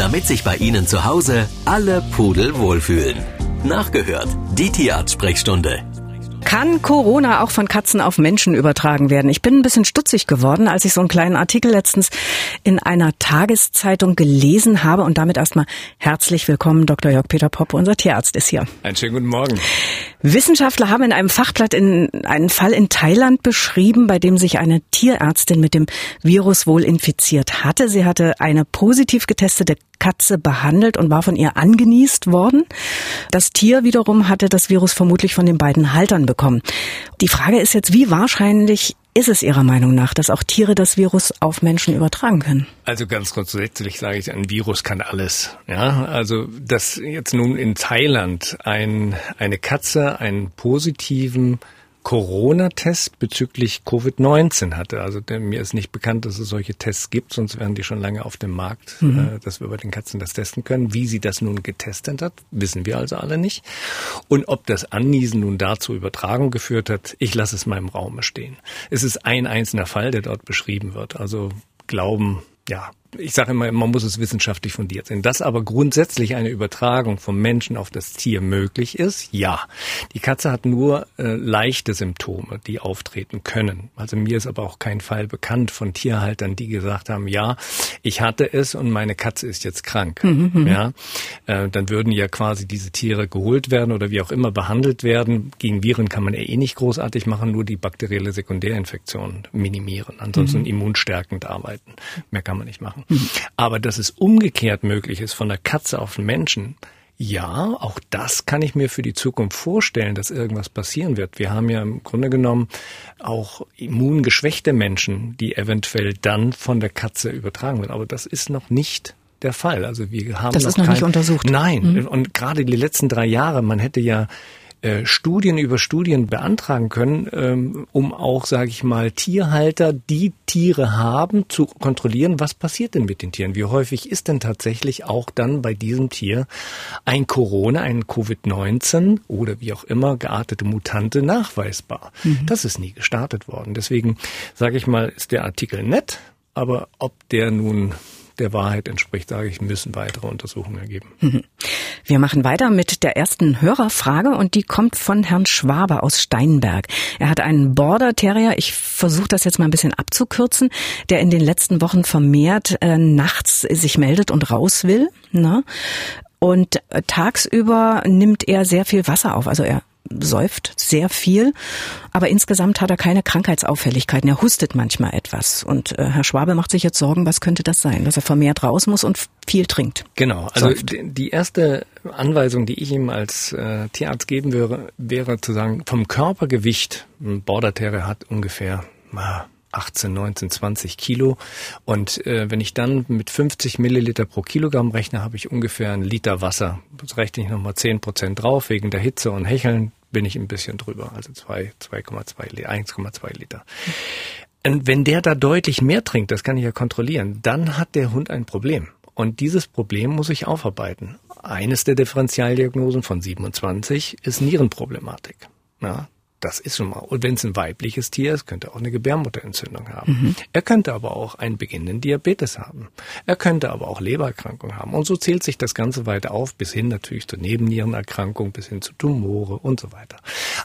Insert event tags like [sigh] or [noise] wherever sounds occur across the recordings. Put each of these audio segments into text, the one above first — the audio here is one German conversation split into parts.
damit sich bei Ihnen zu Hause alle Pudel wohlfühlen. Nachgehört, die Tierarzt-Sprechstunde. Kann Corona auch von Katzen auf Menschen übertragen werden? Ich bin ein bisschen stutzig geworden, als ich so einen kleinen Artikel letztens in einer Tageszeitung gelesen habe. Und damit erstmal herzlich willkommen, Dr. Jörg Peter Popp, unser Tierarzt ist hier. Einen schönen guten Morgen. Wissenschaftler haben in einem Fachblatt in einen Fall in Thailand beschrieben, bei dem sich eine Tierärztin mit dem Virus wohl infiziert hatte. Sie hatte eine positiv getestete Katze behandelt und war von ihr angenießt worden. Das Tier wiederum hatte das Virus vermutlich von den beiden Haltern bekommen. Die Frage ist jetzt, wie wahrscheinlich ist es Ihrer Meinung nach, dass auch Tiere das Virus auf Menschen übertragen können? Also ganz grundsätzlich sage ich, ein Virus kann alles. Ja, also dass jetzt nun in Thailand ein, eine Katze einen positiven Corona-Test bezüglich Covid-19 hatte. Also der, mir ist nicht bekannt, dass es solche Tests gibt, sonst wären die schon lange auf dem Markt, mhm. äh, dass wir bei den Katzen das testen können. Wie sie das nun getestet hat, wissen wir also alle nicht. Und ob das Anniesen nun dazu Übertragung geführt hat, ich lasse es im Raume stehen. Es ist ein einzelner Fall, der dort beschrieben wird. Also glauben, ja, ich sage immer, man muss es wissenschaftlich fundiert sehen. Dass aber grundsätzlich eine Übertragung vom Menschen auf das Tier möglich ist, ja. Die Katze hat nur äh, leichte Symptome, die auftreten können. Also mir ist aber auch kein Fall bekannt von Tierhaltern, die gesagt haben, ja, ich hatte es und meine Katze ist jetzt krank. Mhm, mhm. ja, äh, dann würden ja quasi diese Tiere geholt werden oder wie auch immer behandelt werden. Gegen Viren kann man eh nicht großartig machen, nur die bakterielle Sekundärinfektion minimieren. Ansonsten mhm. immunstärkend arbeiten. Mehr kann man nicht machen machen. Aber dass es umgekehrt möglich ist von der Katze auf den Menschen, ja, auch das kann ich mir für die Zukunft vorstellen, dass irgendwas passieren wird. Wir haben ja im Grunde genommen auch immungeschwächte Menschen, die eventuell dann von der Katze übertragen werden. Aber das ist noch nicht der Fall. Also wir haben das noch ist noch kein, nicht untersucht. Nein, mhm. und gerade die letzten drei Jahre, man hätte ja äh, Studien über Studien beantragen können, ähm, um auch, sage ich mal, Tierhalter, die Tiere haben, zu kontrollieren, was passiert denn mit den Tieren? Wie häufig ist denn tatsächlich auch dann bei diesem Tier ein Corona, ein Covid-19 oder wie auch immer geartete Mutante nachweisbar? Mhm. Das ist nie gestartet worden. Deswegen sage ich mal, ist der Artikel nett, aber ob der nun der Wahrheit entspricht, sage ich, müssen weitere Untersuchungen ergeben. Mhm. Wir machen weiter mit der ersten Hörerfrage und die kommt von Herrn Schwaber aus Steinberg. Er hat einen Border Terrier, ich versuche das jetzt mal ein bisschen abzukürzen, der in den letzten Wochen vermehrt äh, nachts sich meldet und raus will. Ne? Und äh, tagsüber nimmt er sehr viel Wasser auf. Also er säuft sehr viel, aber insgesamt hat er keine Krankheitsauffälligkeiten. Er hustet manchmal etwas. Und äh, Herr Schwabe macht sich jetzt Sorgen, was könnte das sein, dass er vermehrt raus muss und viel trinkt. Genau, also säuft. die erste Anweisung, die ich ihm als äh, Tierarzt geben würde, wäre zu sagen, vom Körpergewicht, ein Border Terrier hat ungefähr 18, 19, 20 Kilo. Und äh, wenn ich dann mit 50 Milliliter pro Kilogramm rechne, habe ich ungefähr einen Liter Wasser. Das rechne ich nochmal 10 Prozent drauf, wegen der Hitze und Hecheln bin ich ein bisschen drüber, also 2,2 Liter, 1,2 Liter. Und wenn der da deutlich mehr trinkt, das kann ich ja kontrollieren, dann hat der Hund ein Problem. Und dieses Problem muss ich aufarbeiten. Eines der Differentialdiagnosen von 27 ist Nierenproblematik. Ja, das ist schon mal. Und wenn es ein weibliches Tier ist, könnte er auch eine Gebärmutterentzündung haben. Mhm. Er könnte aber auch einen beginnenden Diabetes haben. Er könnte aber auch Lebererkrankungen haben. Und so zählt sich das Ganze weiter auf, bis hin natürlich zur Nebennierenerkrankung, bis hin zu Tumore und so weiter.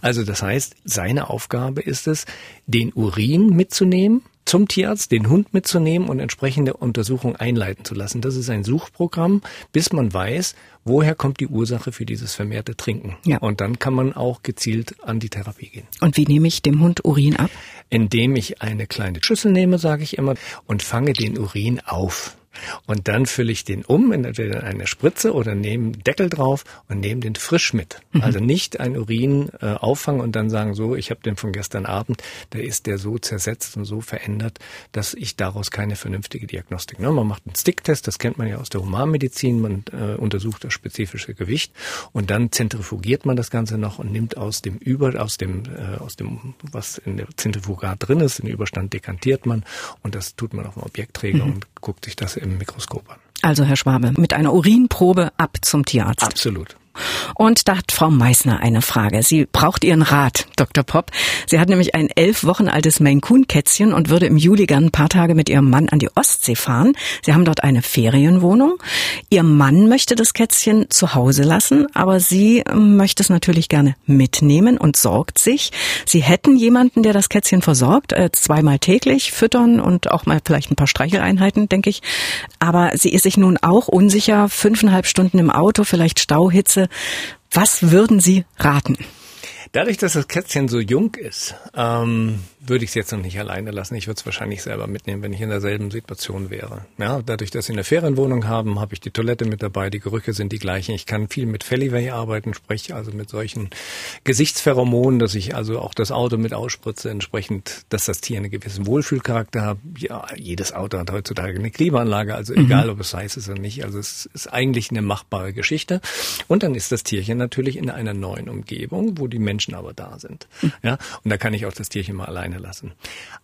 Also das heißt, seine Aufgabe ist es, den Urin mitzunehmen, zum Tierarzt, den Hund mitzunehmen und entsprechende Untersuchungen einleiten zu lassen. Das ist ein Suchprogramm, bis man weiß, woher kommt die Ursache für dieses vermehrte Trinken. Ja. Und dann kann man auch gezielt an die Therapie gehen. Und wie nehme ich dem Hund Urin ab? Indem ich eine kleine Schüssel nehme, sage ich immer, und fange den Urin auf. Und dann fülle ich den um in eine Spritze oder nehme Deckel drauf und nehme den frisch mit. Mhm. Also nicht ein Urin äh, auffangen und dann sagen, so, ich habe den von gestern Abend, da ist der so zersetzt und so verändert, dass ich daraus keine vernünftige Diagnostik. Ne? Man macht einen Sticktest, das kennt man ja aus der Humanmedizin, man äh, untersucht das spezifische Gewicht und dann zentrifugiert man das Ganze noch und nimmt aus dem Über, aus dem, äh, aus dem, was in der Zentrifugat drin ist, den Überstand dekantiert man und das tut man auf dem Objektträger mhm. und guckt sich das im Mikroskop an. Also Herr Schwabe, mit einer Urinprobe ab zum Tierarzt. Absolut. Und da hat Frau Meissner eine Frage. Sie braucht Ihren Rat, Dr. Popp. Sie hat nämlich ein elf Wochen altes Maine Coon Kätzchen und würde im Juli gern ein paar Tage mit ihrem Mann an die Ostsee fahren. Sie haben dort eine Ferienwohnung. Ihr Mann möchte das Kätzchen zu Hause lassen, aber sie möchte es natürlich gerne mitnehmen und sorgt sich. Sie hätten jemanden, der das Kätzchen versorgt, äh, zweimal täglich füttern und auch mal vielleicht ein paar Streicheleinheiten, denke ich. Aber sie ist sich nun auch unsicher, fünfeinhalb Stunden im Auto, vielleicht Stauhitze. Was würden Sie raten? Dadurch, dass das Kätzchen so jung ist, ähm, würde ich es jetzt noch nicht alleine lassen. Ich würde es wahrscheinlich selber mitnehmen, wenn ich in derselben Situation wäre. Ja, dadurch, dass sie eine Ferienwohnung haben, habe ich die Toilette mit dabei, die Gerüche sind die gleichen. Ich kann viel mit Feliway arbeiten, sprich also mit solchen Gesichtspheromonen, dass ich also auch das Auto mit ausspritze, entsprechend, dass das Tier einen gewissen Wohlfühlcharakter hat. Ja, jedes Auto hat heutzutage eine Klimaanlage, also mhm. egal, ob es heiß ist oder nicht. Also es ist eigentlich eine machbare Geschichte. Und dann ist das Tierchen natürlich in einer neuen Umgebung, wo die Menschen Menschen aber da sind. Ja, und da kann ich auch das Tierchen mal alleine lassen.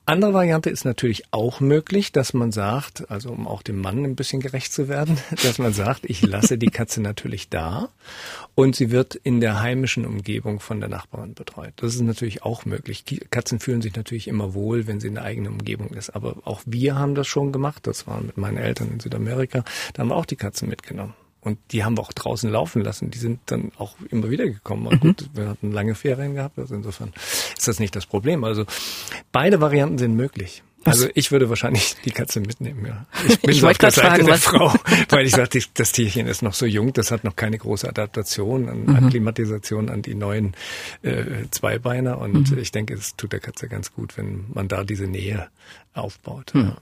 Andere Variante ist natürlich auch möglich, dass man sagt, also um auch dem Mann ein bisschen gerecht zu werden, [laughs] dass man sagt, ich lasse die Katze natürlich da und sie wird in der heimischen Umgebung von der Nachbarin betreut. Das ist natürlich auch möglich. Katzen fühlen sich natürlich immer wohl, wenn sie in der eigenen Umgebung ist. Aber auch wir haben das schon gemacht. Das war mit meinen Eltern in Südamerika. Da haben wir auch die Katzen mitgenommen. Und die haben wir auch draußen laufen lassen. Die sind dann auch immer wieder gekommen. Und mhm. gut, wir hatten lange Ferien gehabt, also insofern ist das nicht das Problem. Also beide Varianten sind möglich. Was? Also ich würde wahrscheinlich [laughs] die Katze mitnehmen, ja. [laughs] Ich bin ich auf der Seite fragen, der was? Frau, [laughs] weil ich sagte, das Tierchen ist noch so jung, das hat noch keine große Adaptation an mhm. Akklimatisation an die neuen äh, Zweibeiner und mhm. ich denke, es tut der Katze ganz gut, wenn man da diese Nähe aufbaut. Mhm. Ja.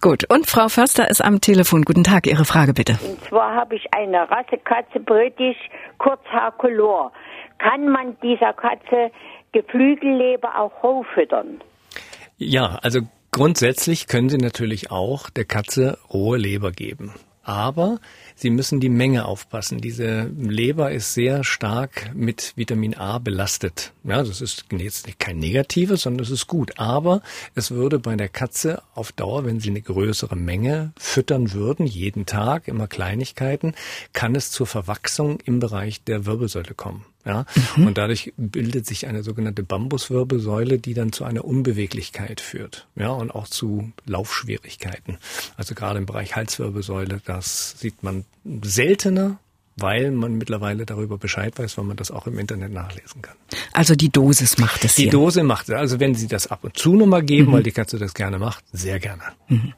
Gut, und Frau Förster ist am Telefon. Guten Tag, Ihre Frage bitte. Und zwar habe ich eine Rassekatze, britisch, Kurzhaarkolor. Kann man dieser Katze Geflügelleber auch roh füttern? Ja, also grundsätzlich können Sie natürlich auch der Katze rohe Leber geben. Aber Sie müssen die Menge aufpassen. Diese Leber ist sehr stark mit Vitamin A belastet. Ja, das ist jetzt kein Negatives, sondern es ist gut. Aber es würde bei der Katze auf Dauer, wenn Sie eine größere Menge füttern würden, jeden Tag, immer Kleinigkeiten, kann es zur Verwachsung im Bereich der Wirbelsäule kommen. Ja, mhm. und dadurch bildet sich eine sogenannte Bambuswirbelsäule, die dann zu einer Unbeweglichkeit führt. Ja, und auch zu Laufschwierigkeiten. Also gerade im Bereich Halswirbelsäule, das sieht man seltener, weil man mittlerweile darüber Bescheid weiß, weil man das auch im Internet nachlesen kann. Also die Dosis macht es. Die hier. Dose macht es. Also wenn Sie das ab und zu nochmal geben, mhm. weil die Katze das gerne macht, sehr gerne. Mhm.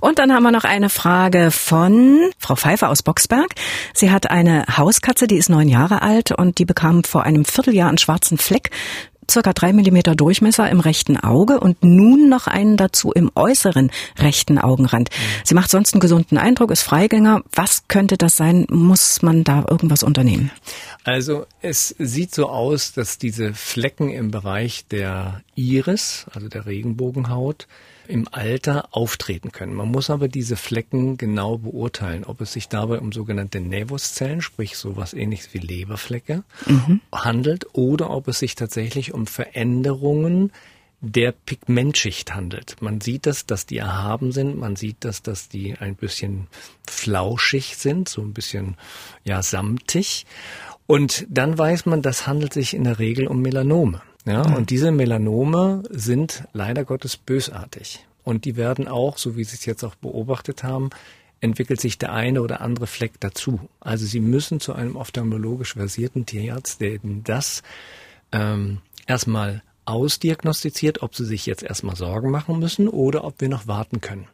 Und dann haben wir noch eine Frage von Frau Pfeiffer aus Boxberg. Sie hat eine Hauskatze, die ist neun Jahre alt und die bekam vor einem Vierteljahr einen schwarzen Fleck circa drei Millimeter Durchmesser im rechten Auge und nun noch einen dazu im äußeren rechten Augenrand. Sie macht sonst einen gesunden Eindruck, ist Freigänger. Was könnte das sein? Muss man da irgendwas unternehmen? Also es sieht so aus, dass diese Flecken im Bereich der Iris, also der Regenbogenhaut, im Alter auftreten können. Man muss aber diese Flecken genau beurteilen, ob es sich dabei um sogenannte Nevuszellen, sprich sowas ähnliches wie Leberflecke, mhm. handelt oder ob es sich tatsächlich um Veränderungen der Pigmentschicht handelt. Man sieht das, dass die erhaben sind, man sieht das, dass die ein bisschen flauschig sind, so ein bisschen ja samtig. Und dann weiß man, das handelt sich in der Regel um Melanome. Ja, mhm. und diese Melanome sind leider Gottes bösartig. Und die werden auch, so wie Sie es jetzt auch beobachtet haben, entwickelt sich der eine oder andere Fleck dazu. Also Sie müssen zu einem ophthalmologisch versierten Tierarzt, der eben das ähm, erstmal ausdiagnostiziert, ob sie sich jetzt erstmal Sorgen machen müssen oder ob wir noch warten können.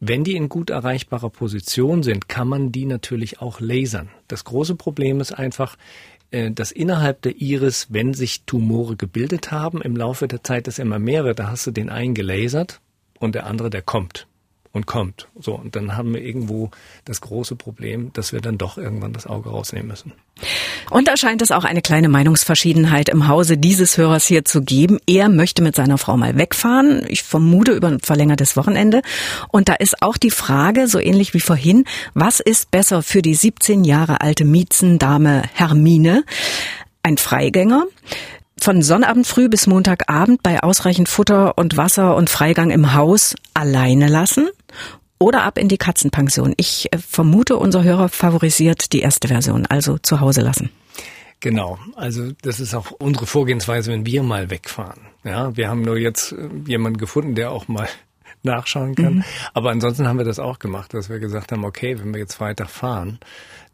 Wenn die in gut erreichbarer Position sind, kann man die natürlich auch lasern. Das große Problem ist einfach, dass innerhalb der Iris, wenn sich Tumore gebildet haben, im Laufe der Zeit das immer mehr wird, da hast du den einen gelasert und der andere, der kommt und kommt. So, und dann haben wir irgendwo das große Problem, dass wir dann doch irgendwann das Auge rausnehmen müssen. Und da scheint es auch eine kleine Meinungsverschiedenheit im Hause dieses Hörers hier zu geben. Er möchte mit seiner Frau mal wegfahren. Ich vermute über ein verlängertes Wochenende. Und da ist auch die Frage, so ähnlich wie vorhin, was ist besser für die 17 Jahre alte Miezendame Hermine? Ein Freigänger? Von Sonnabend früh bis Montagabend bei ausreichend Futter und Wasser und Freigang im Haus alleine lassen oder ab in die Katzenpension. Ich äh, vermute, unser Hörer favorisiert die erste Version, also zu Hause lassen. Genau, also das ist auch unsere Vorgehensweise, wenn wir mal wegfahren. Ja, wir haben nur jetzt äh, jemanden gefunden, der auch mal [laughs] nachschauen kann. Mhm. Aber ansonsten haben wir das auch gemacht, dass wir gesagt haben, okay, wenn wir jetzt Freitag fahren,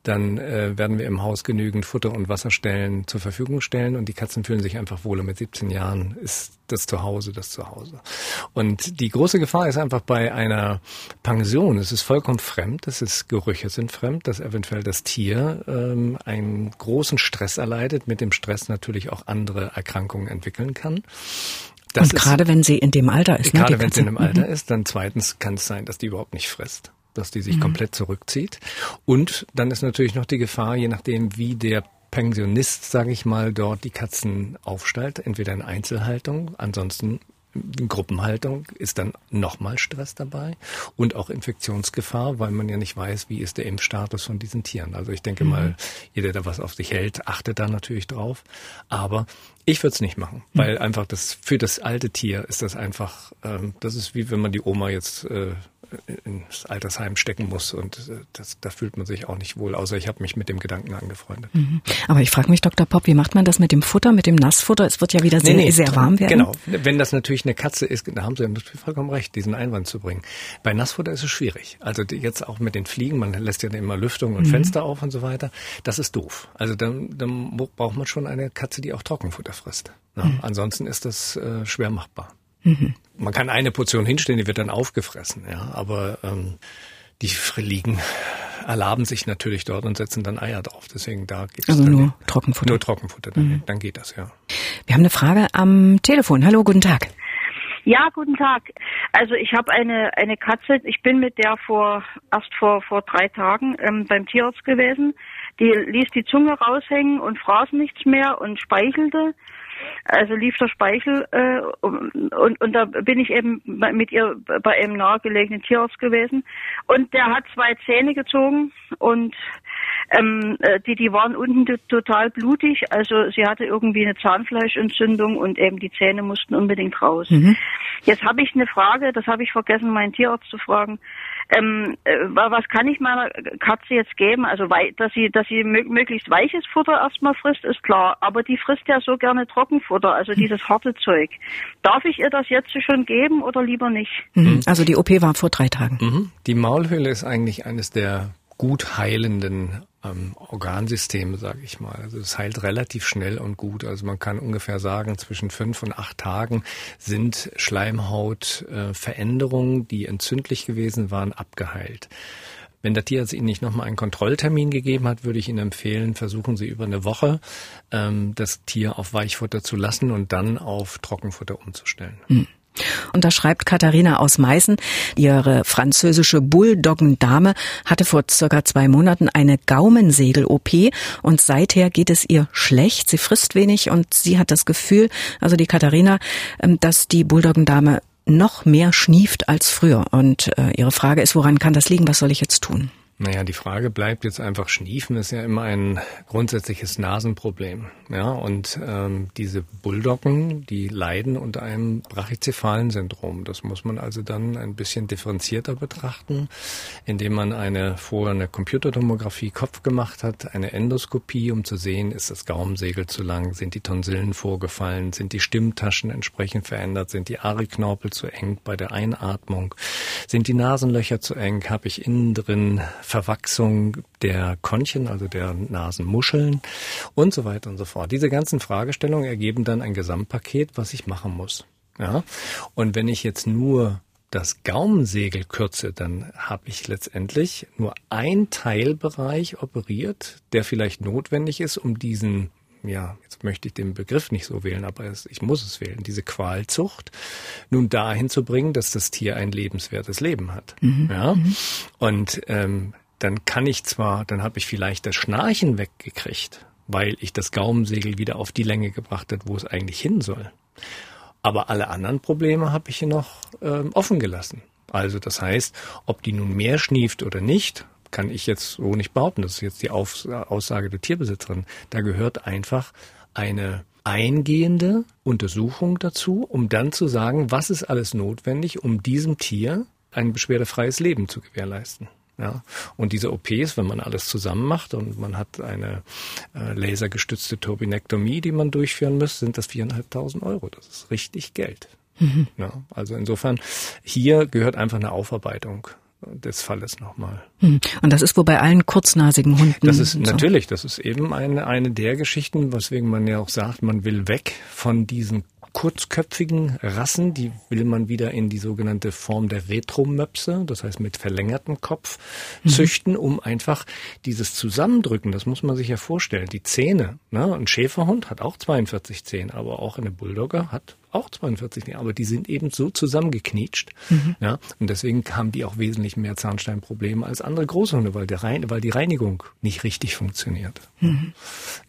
dann äh, werden wir im Haus genügend Futter und Wasserstellen zur Verfügung stellen und die Katzen fühlen sich einfach wohl. Und mit 17 Jahren ist das Zuhause das Zuhause. Und die große Gefahr ist einfach bei einer Pension, es ist vollkommen fremd, es ist Gerüche sind fremd, dass eventuell das Tier ähm, einen großen Stress erleidet, mit dem Stress natürlich auch andere Erkrankungen entwickeln kann. Das und gerade wenn sie in dem Alter ist. Ne, gerade ne, wenn sie in dem Alter mhm. ist, dann zweitens kann es sein, dass die überhaupt nicht frisst dass die sich mhm. komplett zurückzieht. Und dann ist natürlich noch die Gefahr, je nachdem, wie der Pensionist, sage ich mal, dort die Katzen aufstellt, entweder in Einzelhaltung, ansonsten Gruppenhaltung ist dann nochmal Stress dabei und auch Infektionsgefahr, weil man ja nicht weiß, wie ist der Impfstatus von diesen Tieren. Also ich denke mhm. mal, jeder, der was auf sich hält, achtet da natürlich drauf. Aber ich würde es nicht machen, mhm. weil einfach das für das alte Tier ist das einfach, ähm, das ist wie wenn man die Oma jetzt äh, ins Altersheim stecken muss. Und äh, das, da fühlt man sich auch nicht wohl, außer ich habe mich mit dem Gedanken angefreundet. Mhm. Aber ich frage mich, Dr. Popp, wie macht man das mit dem Futter, mit dem Nassfutter? Es wird ja wieder sehr, nee, nee, sehr warm werden. Genau, wenn das natürlich eine Katze ist, da haben Sie vollkommen recht, diesen Einwand zu bringen. Bei Nassfutter ist es schwierig. Also jetzt auch mit den Fliegen, man lässt ja immer Lüftung und mhm. Fenster auf und so weiter. Das ist doof. Also dann, dann braucht man schon eine Katze, die auch Trockenfutter frisst. Ja, mhm. Ansonsten ist das äh, schwer machbar. Mhm. Man kann eine Portion hinstellen, die wird dann aufgefressen, ja, aber ähm, die Liegen erlaben sich natürlich dort und setzen dann Eier drauf. Deswegen da gibt es also nur den, Trockenfutter. Nur Trockenfutter, dann, mhm. dann geht das ja. Wir haben eine Frage am Telefon. Hallo, guten Tag. Ja, guten Tag. Also ich habe eine eine Katze. Ich bin mit der vor erst vor vor drei Tagen ähm, beim Tierarzt gewesen. Die ließ die Zunge raushängen und fraß nichts mehr und speichelte. Also lief der Speichel äh, und, und da bin ich eben mit ihr bei einem nahegelegenen Tierarzt gewesen. Und der hat zwei Zähne gezogen und ähm, äh, die, die waren unten total blutig, also sie hatte irgendwie eine Zahnfleischentzündung und eben die Zähne mussten unbedingt raus. Mhm. Jetzt habe ich eine Frage, das habe ich vergessen, meinen Tierarzt zu fragen. Ähm, äh, was kann ich meiner Katze jetzt geben? Also, dass sie, dass sie möglichst weiches Futter erstmal frisst, ist klar. Aber die frisst ja so gerne Trockenfutter, also hm. dieses harte Zeug. Darf ich ihr das jetzt schon geben oder lieber nicht? Mhm. Also die OP war vor drei Tagen. Mhm. Die Maulhöhle ist eigentlich eines der gut heilenden ähm, Organsysteme, sage ich mal. Also es heilt relativ schnell und gut. Also man kann ungefähr sagen, zwischen fünf und acht Tagen sind Schleimhautveränderungen, äh, die entzündlich gewesen waren, abgeheilt. Wenn der Tierarzt Ihnen nicht nochmal einen Kontrolltermin gegeben hat, würde ich Ihnen empfehlen, versuchen Sie über eine Woche ähm, das Tier auf Weichfutter zu lassen und dann auf Trockenfutter umzustellen. Mhm. Und da schreibt Katharina aus Meißen, ihre französische Bulldoggendame hatte vor circa zwei Monaten eine Gaumensegel-OP und seither geht es ihr schlecht. Sie frisst wenig und sie hat das Gefühl, also die Katharina, ähm, dass die Bulldoggendame noch mehr schnieft als früher. Und äh, ihre Frage ist, woran kann das liegen? Was soll ich jetzt tun? Naja, die Frage bleibt jetzt einfach, Schniefen ist ja immer ein grundsätzliches Nasenproblem. Ja, und ähm, diese Bulldoggen, die leiden unter einem brachycephalen Syndrom. Das muss man also dann ein bisschen differenzierter betrachten, indem man eine vorher eine Computertomographie Kopf gemacht hat, eine Endoskopie, um zu sehen, ist das Gaumensegel zu lang, sind die Tonsillen vorgefallen, sind die Stimmtaschen entsprechend verändert, sind die Ariknorpel zu eng bei der Einatmung, sind die Nasenlöcher zu eng, habe ich innen drin Verwachsung der Konchen, also der Nasenmuscheln und so weiter und so fort. Diese ganzen Fragestellungen ergeben dann ein Gesamtpaket, was ich machen muss. Ja? Und wenn ich jetzt nur das Gaumensegel kürze, dann habe ich letztendlich nur ein Teilbereich operiert, der vielleicht notwendig ist, um diesen ja, jetzt möchte ich den Begriff nicht so wählen, aber es, ich muss es wählen, diese Qualzucht nun dahin zu bringen, dass das Tier ein lebenswertes Leben hat. Mhm. Ja? Mhm. Und ähm, dann kann ich zwar, dann habe ich vielleicht das Schnarchen weggekriegt, weil ich das Gaumensegel wieder auf die Länge gebracht hat, wo es eigentlich hin soll. Aber alle anderen Probleme habe ich hier noch ähm, offen gelassen. Also das heißt, ob die nun mehr schnieft oder nicht, kann ich jetzt so nicht behaupten. Das ist jetzt die Aussage der Tierbesitzerin. Da gehört einfach eine eingehende Untersuchung dazu, um dann zu sagen, was ist alles notwendig, um diesem Tier ein beschwerdefreies Leben zu gewährleisten. Ja, und diese OPs, wenn man alles zusammen macht und man hat eine äh, lasergestützte Turbinektomie, die man durchführen muss, sind das viereinhalbtausend Euro. Das ist richtig Geld. Mhm. Ja, also insofern, hier gehört einfach eine Aufarbeitung des Falles nochmal. Mhm. Und das ist wohl bei allen kurznasigen Hunden. Das ist so. natürlich, das ist eben eine, eine der Geschichten, weswegen man ja auch sagt, man will weg von diesen kurzköpfigen Rassen, die will man wieder in die sogenannte Form der Retromöpse, das heißt mit verlängertem Kopf, mhm. züchten, um einfach dieses Zusammendrücken, das muss man sich ja vorstellen, die Zähne. Ne? Ein Schäferhund hat auch 42 Zähne, aber auch eine Bulldogger hat auch 42, aber die sind eben so zusammengeknietscht. Mhm. Ja, und deswegen haben die auch wesentlich mehr Zahnsteinprobleme als andere Großhunde, weil, der Rein, weil die Reinigung nicht richtig funktioniert. Mhm.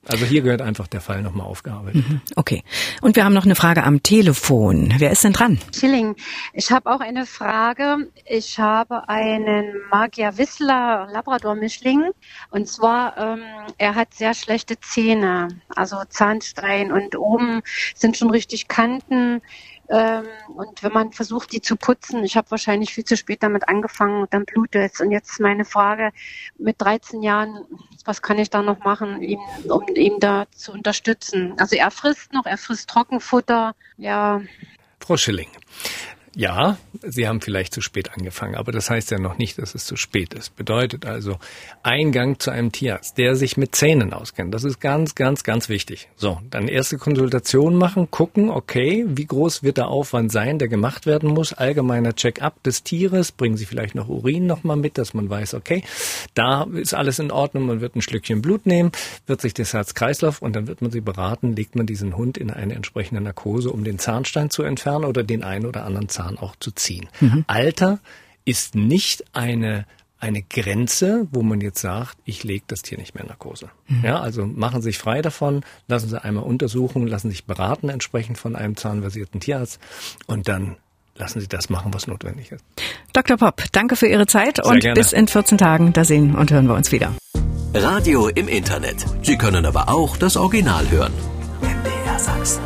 Also hier gehört einfach der Fall nochmal aufgearbeitet. Mhm. Okay. Und wir haben noch eine Frage am Telefon. Wer ist denn dran? Schilling. Ich habe auch eine Frage. Ich habe einen Magier Wissler Labrador-Mischling. Und zwar, ähm, er hat sehr schlechte Zähne, also Zahnstein und oben sind schon richtig Kanten Seiten. Ähm, und wenn man versucht, die zu putzen, ich habe wahrscheinlich viel zu spät damit angefangen und dann blutet es. Und jetzt meine Frage, mit 13 Jahren, was kann ich da noch machen, ihm, um ihn da zu unterstützen? Also er frisst noch, er frisst Trockenfutter, ja. Frau Schilling, ja, Sie haben vielleicht zu spät angefangen, aber das heißt ja noch nicht, dass es zu spät ist. Bedeutet also Eingang zu einem Tierarzt, der sich mit Zähnen auskennt. Das ist ganz, ganz, ganz wichtig. So, dann erste Konsultation machen, gucken, okay, wie groß wird der Aufwand sein, der gemacht werden muss. Allgemeiner Check-up des Tieres, bringen Sie vielleicht noch Urin nochmal mit, dass man weiß, okay, da ist alles in Ordnung, man wird ein Schlückchen Blut nehmen, wird sich das Herz-Kreislauf und dann wird man Sie beraten, legt man diesen Hund in eine entsprechende Narkose, um den Zahnstein zu entfernen oder den einen oder anderen Zahn Zahn auch zu ziehen. Mhm. Alter ist nicht eine eine Grenze, wo man jetzt sagt, ich lege das Tier nicht mehr in Narkose. Mhm. Ja, also machen Sie sich frei davon, lassen Sie einmal untersuchen, lassen sich beraten entsprechend von einem zahnversierten Tierarzt und dann lassen Sie das machen, was notwendig ist. Dr. Popp, danke für Ihre Zeit Sehr und gerne. bis in 14 Tagen, da sehen und hören wir uns wieder. Radio im Internet. Sie können aber auch das Original hören. MDR Sachsen.